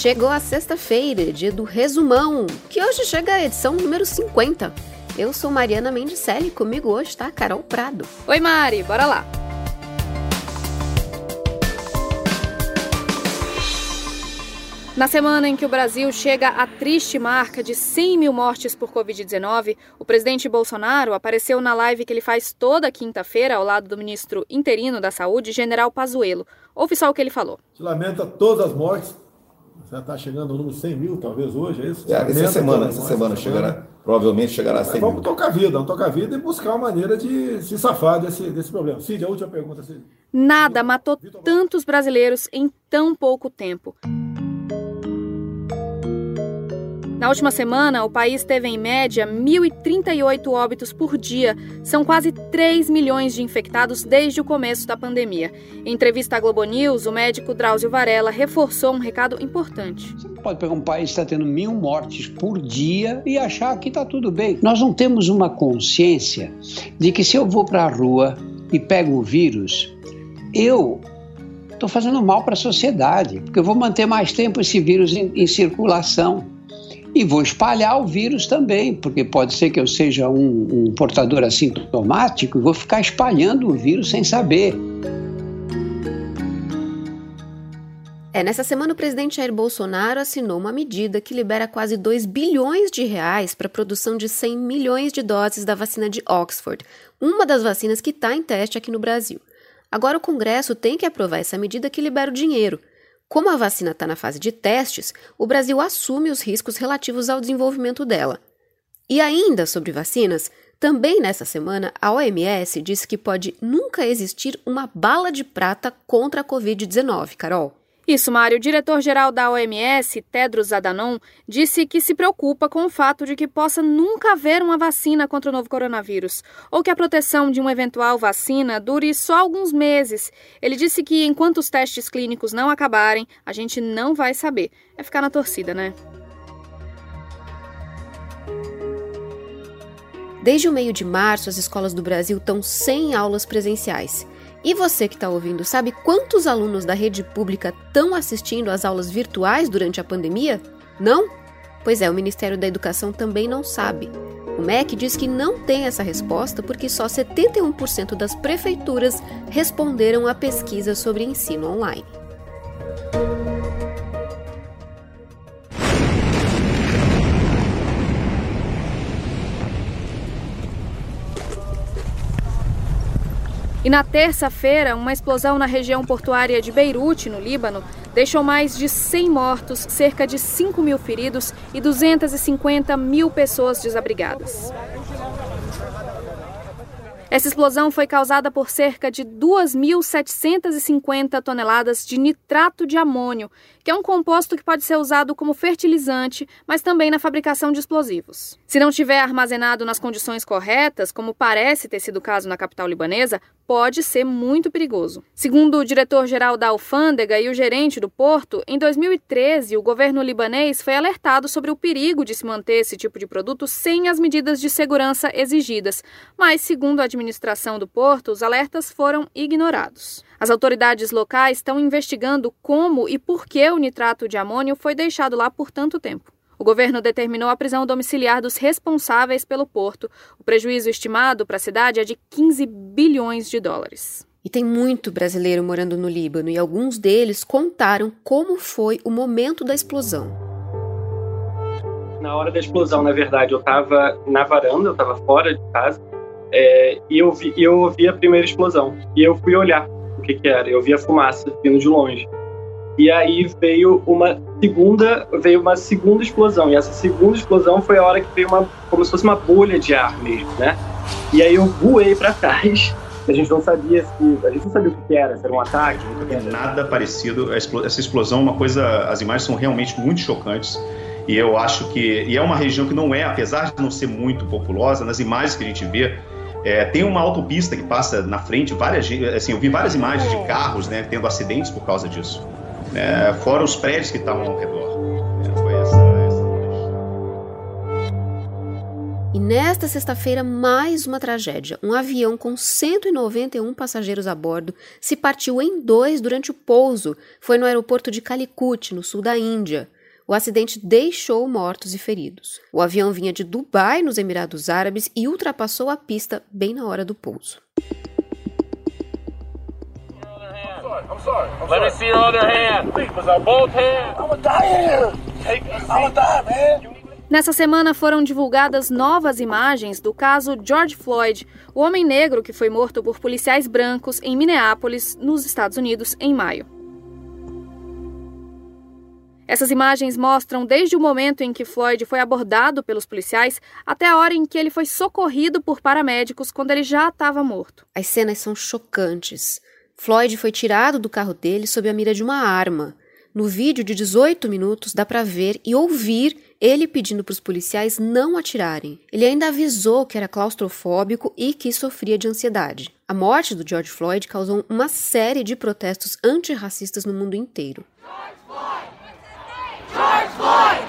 Chegou a sexta-feira, dia do resumão, que hoje chega a edição número 50. Eu sou Mariana Mendicelli e comigo hoje está Carol Prado. Oi Mari, bora lá! Na semana em que o Brasil chega à triste marca de 100 mil mortes por Covid-19, o presidente Bolsonaro apareceu na live que ele faz toda quinta-feira ao lado do ministro interino da Saúde, General Pazuello. Ouve só o que ele falou. Se lamenta todas as mortes. Já está chegando ao número 100 mil, talvez hoje, é isso? É, essa semana, essa semana chegará. Provavelmente chegará a 100 Vamos tocar a vida, vamos tocar a vida e buscar uma maneira de se safar desse, desse problema. Cid, a última pergunta. Cid. Nada matou tantos brasileiros em tão pouco tempo. Na última semana, o país teve em média 1.038 óbitos por dia. São quase 3 milhões de infectados desde o começo da pandemia. Em entrevista à Globo News, o médico Drauzio Varela reforçou um recado importante. Você pode pegar um país que está tendo mil mortes por dia e achar que está tudo bem. Nós não temos uma consciência de que se eu vou para a rua e pego o vírus, eu estou fazendo mal para a sociedade, porque eu vou manter mais tempo esse vírus em, em circulação. E vou espalhar o vírus também, porque pode ser que eu seja um, um portador assintomático e vou ficar espalhando o vírus sem saber. É, nessa semana o presidente Jair Bolsonaro assinou uma medida que libera quase 2 bilhões de reais para a produção de 100 milhões de doses da vacina de Oxford, uma das vacinas que está em teste aqui no Brasil. Agora o Congresso tem que aprovar essa medida que libera o dinheiro. Como a vacina está na fase de testes, o Brasil assume os riscos relativos ao desenvolvimento dela. E ainda sobre vacinas, também nessa semana a OMS disse que pode nunca existir uma bala de prata contra a Covid-19, Carol. Isso, Mário. O diretor-geral da OMS, Tedros Adhanom, disse que se preocupa com o fato de que possa nunca haver uma vacina contra o novo coronavírus, ou que a proteção de uma eventual vacina dure só alguns meses. Ele disse que enquanto os testes clínicos não acabarem, a gente não vai saber. É ficar na torcida, né? Desde o meio de março, as escolas do Brasil estão sem aulas presenciais. E você que está ouvindo, sabe quantos alunos da rede pública estão assistindo às aulas virtuais durante a pandemia? Não? Pois é, o Ministério da Educação também não sabe. O MEC diz que não tem essa resposta porque só 71% das prefeituras responderam à pesquisa sobre ensino online. E na terça-feira, uma explosão na região portuária de Beirute, no Líbano, deixou mais de 100 mortos, cerca de 5 mil feridos e 250 mil pessoas desabrigadas. Essa explosão foi causada por cerca de 2.750 toneladas de nitrato de amônio, que é um composto que pode ser usado como fertilizante, mas também na fabricação de explosivos. Se não tiver armazenado nas condições corretas, como parece ter sido o caso na capital libanesa, pode ser muito perigoso. Segundo o diretor-geral da alfândega e o gerente do porto, em 2013 o governo libanês foi alertado sobre o perigo de se manter esse tipo de produto sem as medidas de segurança exigidas, mas, segundo a administração do porto, os alertas foram ignorados. As autoridades locais estão investigando como e por que o nitrato de amônio foi deixado lá por tanto tempo. O governo determinou a prisão domiciliar dos responsáveis pelo porto. O prejuízo estimado para a cidade é de 15 bilhões de dólares. E tem muito brasileiro morando no Líbano e alguns deles contaram como foi o momento da explosão. Na hora da explosão, na verdade, eu estava na varanda, eu estava fora de casa, é, e eu vi, eu ouvi a primeira explosão. E eu fui olhar o que, que era. Eu vi a fumaça vindo de longe. E aí veio uma segunda, veio uma segunda explosão. E essa segunda explosão foi a hora que veio uma, como se fosse uma bolha de ar mesmo, né? E aí eu voei para trás. A gente não sabia se, a gente não sabia o que era, se era um ataque. Não é nada parecido. Essa explosão, uma coisa, as imagens são realmente muito chocantes. E eu acho que, e é uma região que não é, apesar de não ser muito populosa, nas imagens que a gente vê, é, tem uma autopista que passa na frente, várias, assim, eu vi várias imagens de carros, né, tendo acidentes por causa disso é, fora os prédios que estavam ao redor. É, foi essa, essa... E nesta sexta-feira, mais uma tragédia. Um avião com 191 passageiros a bordo se partiu em dois durante o pouso. Foi no aeroporto de Calicut, no sul da Índia. O acidente deixou mortos e feridos. O avião vinha de Dubai, nos Emirados Árabes, e ultrapassou a pista bem na hora do pouso. Let me see your other hand. Was both hands? I'm gonna die here. I'm gonna die, man. Nessa semana foram divulgadas novas imagens do caso George Floyd, o homem negro que foi morto por policiais brancos em Minneapolis, nos Estados Unidos, em maio. Essas imagens mostram desde o momento em que Floyd foi abordado pelos policiais até a hora em que ele foi socorrido por paramédicos quando ele já estava morto. As cenas são chocantes. Floyd foi tirado do carro dele sob a mira de uma arma. No vídeo de 18 minutos dá para ver e ouvir ele pedindo para os policiais não atirarem. Ele ainda avisou que era claustrofóbico e que sofria de ansiedade. A morte do George Floyd causou uma série de protestos antirracistas no mundo inteiro. George Floyd! George Floyd!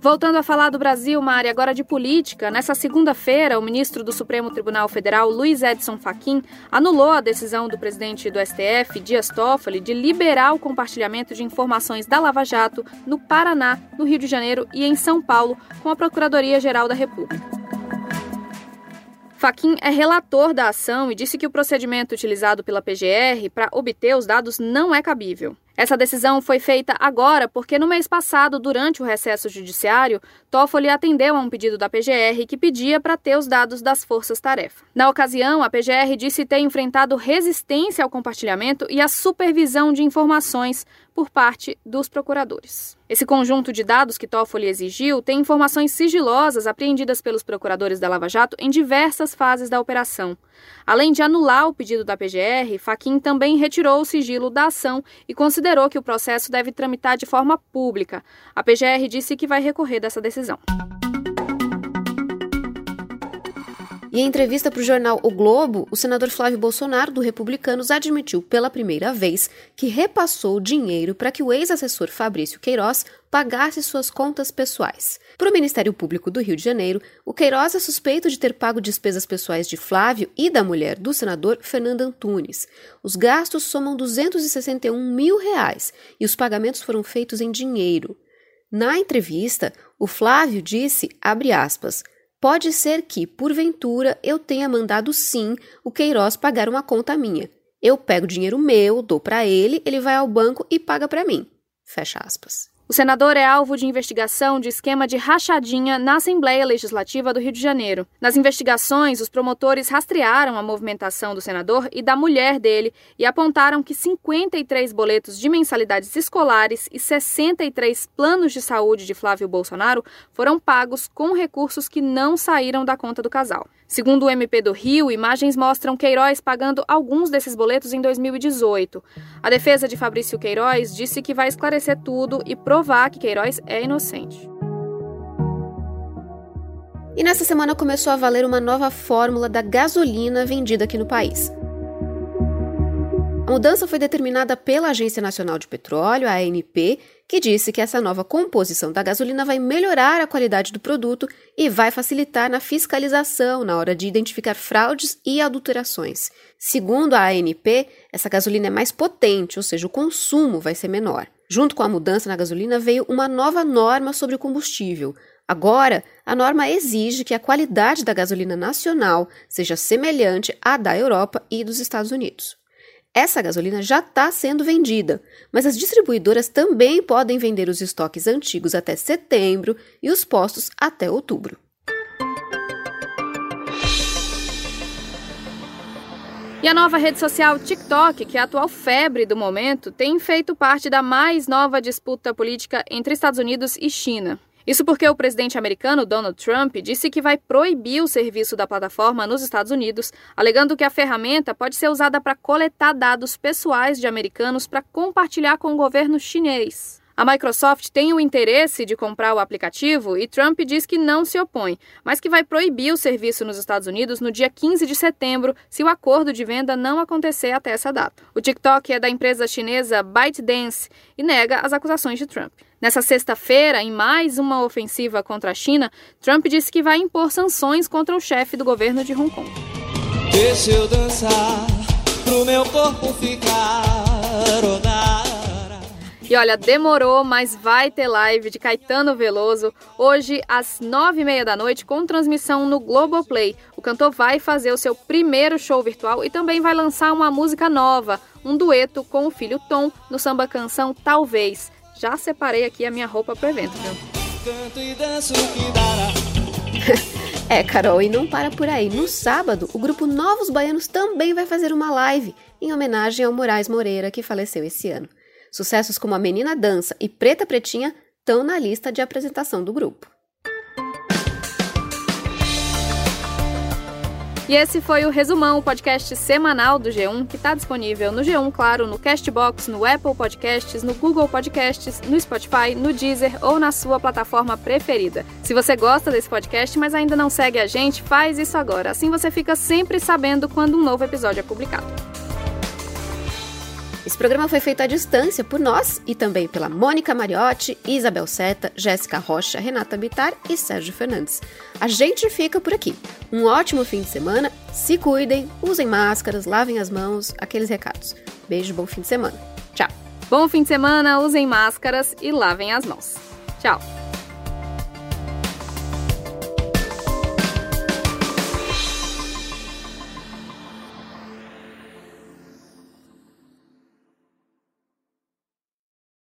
Voltando a falar do Brasil, Mari, agora de política, nessa segunda-feira, o ministro do Supremo Tribunal Federal, Luiz Edson Fachin, anulou a decisão do presidente do STF, Dias Toffoli, de liberar o compartilhamento de informações da Lava Jato no Paraná, no Rio de Janeiro e em São Paulo, com a Procuradoria-Geral da República. Faquin é relator da ação e disse que o procedimento utilizado pela PGR para obter os dados não é cabível. Essa decisão foi feita agora porque no mês passado, durante o recesso judiciário, Toffoli atendeu a um pedido da PGR que pedia para ter os dados das forças-tarefa. Na ocasião, a PGR disse ter enfrentado resistência ao compartilhamento e à supervisão de informações por parte dos procuradores. Esse conjunto de dados que Toffoli exigiu tem informações sigilosas apreendidas pelos procuradores da Lava Jato em diversas fases da operação. Além de anular o pedido da PGR, Faquin também retirou o sigilo da ação e considerou que o processo deve tramitar de forma pública. A PGR disse que vai recorrer dessa decisão. Em entrevista para o jornal O Globo, o senador Flávio Bolsonaro, do Republicanos, admitiu pela primeira vez que repassou dinheiro para que o ex-assessor Fabrício Queiroz pagasse suas contas pessoais. Para o Ministério Público do Rio de Janeiro, o Queiroz é suspeito de ter pago despesas pessoais de Flávio e da mulher do senador Fernando Antunes. Os gastos somam 261 mil reais e os pagamentos foram feitos em dinheiro. Na entrevista, o Flávio disse, abre aspas, Pode ser que, porventura, eu tenha mandado sim o Queiroz pagar uma conta minha. Eu pego dinheiro meu, dou para ele, ele vai ao banco e paga para mim. Fecha aspas. O senador é alvo de investigação de esquema de rachadinha na Assembleia Legislativa do Rio de Janeiro. Nas investigações, os promotores rastrearam a movimentação do senador e da mulher dele e apontaram que 53 boletos de mensalidades escolares e 63 planos de saúde de Flávio Bolsonaro foram pagos com recursos que não saíram da conta do casal. Segundo o MP do Rio, imagens mostram Queiroz pagando alguns desses boletos em 2018. A defesa de Fabrício Queiroz disse que vai esclarecer tudo e provar que Queiroz é inocente. E nessa semana começou a valer uma nova fórmula da gasolina vendida aqui no país. A mudança foi determinada pela Agência Nacional de Petróleo, a ANP, que disse que essa nova composição da gasolina vai melhorar a qualidade do produto e vai facilitar na fiscalização na hora de identificar fraudes e adulterações. Segundo a ANP, essa gasolina é mais potente, ou seja, o consumo vai ser menor. Junto com a mudança na gasolina veio uma nova norma sobre o combustível. Agora, a norma exige que a qualidade da gasolina nacional seja semelhante à da Europa e dos Estados Unidos. Essa gasolina já está sendo vendida, mas as distribuidoras também podem vender os estoques antigos até setembro e os postos até outubro. E a nova rede social TikTok, que é a atual febre do momento, tem feito parte da mais nova disputa política entre Estados Unidos e China. Isso porque o presidente americano Donald Trump disse que vai proibir o serviço da plataforma nos Estados Unidos, alegando que a ferramenta pode ser usada para coletar dados pessoais de americanos para compartilhar com o governo chinês. A Microsoft tem o interesse de comprar o aplicativo e Trump diz que não se opõe, mas que vai proibir o serviço nos Estados Unidos no dia 15 de setembro se o acordo de venda não acontecer até essa data. O TikTok é da empresa chinesa ByteDance e nega as acusações de Trump. Nessa sexta-feira, em mais uma ofensiva contra a China, Trump disse que vai impor sanções contra o chefe do governo de Hong Kong. Deixa eu dançar pro meu corpo ficar rodar. E olha, demorou, mas vai ter live de Caetano Veloso hoje às nove e meia da noite com transmissão no Globoplay. O cantor vai fazer o seu primeiro show virtual e também vai lançar uma música nova, um dueto com o filho Tom no samba canção Talvez. Já separei aqui a minha roupa pro evento, viu? Canto e danço que dará. É, Carol, e não para por aí. No sábado, o grupo Novos Baianos também vai fazer uma live em homenagem ao Moraes Moreira, que faleceu esse ano. Sucessos como A Menina Dança e Preta Pretinha estão na lista de apresentação do grupo. E esse foi o Resumão, o podcast semanal do G1, que está disponível no G1, claro, no Castbox, no Apple Podcasts, no Google Podcasts, no Spotify, no Deezer ou na sua plataforma preferida. Se você gosta desse podcast, mas ainda não segue a gente, faz isso agora. Assim você fica sempre sabendo quando um novo episódio é publicado. Esse programa foi feito à distância por nós e também pela Mônica Mariotti, Isabel Seta, Jéssica Rocha, Renata Bitar e Sérgio Fernandes. A gente fica por aqui. Um ótimo fim de semana, se cuidem, usem máscaras, lavem as mãos, aqueles recados. Beijo, bom fim de semana. Tchau. Bom fim de semana, usem máscaras e lavem as mãos. Tchau.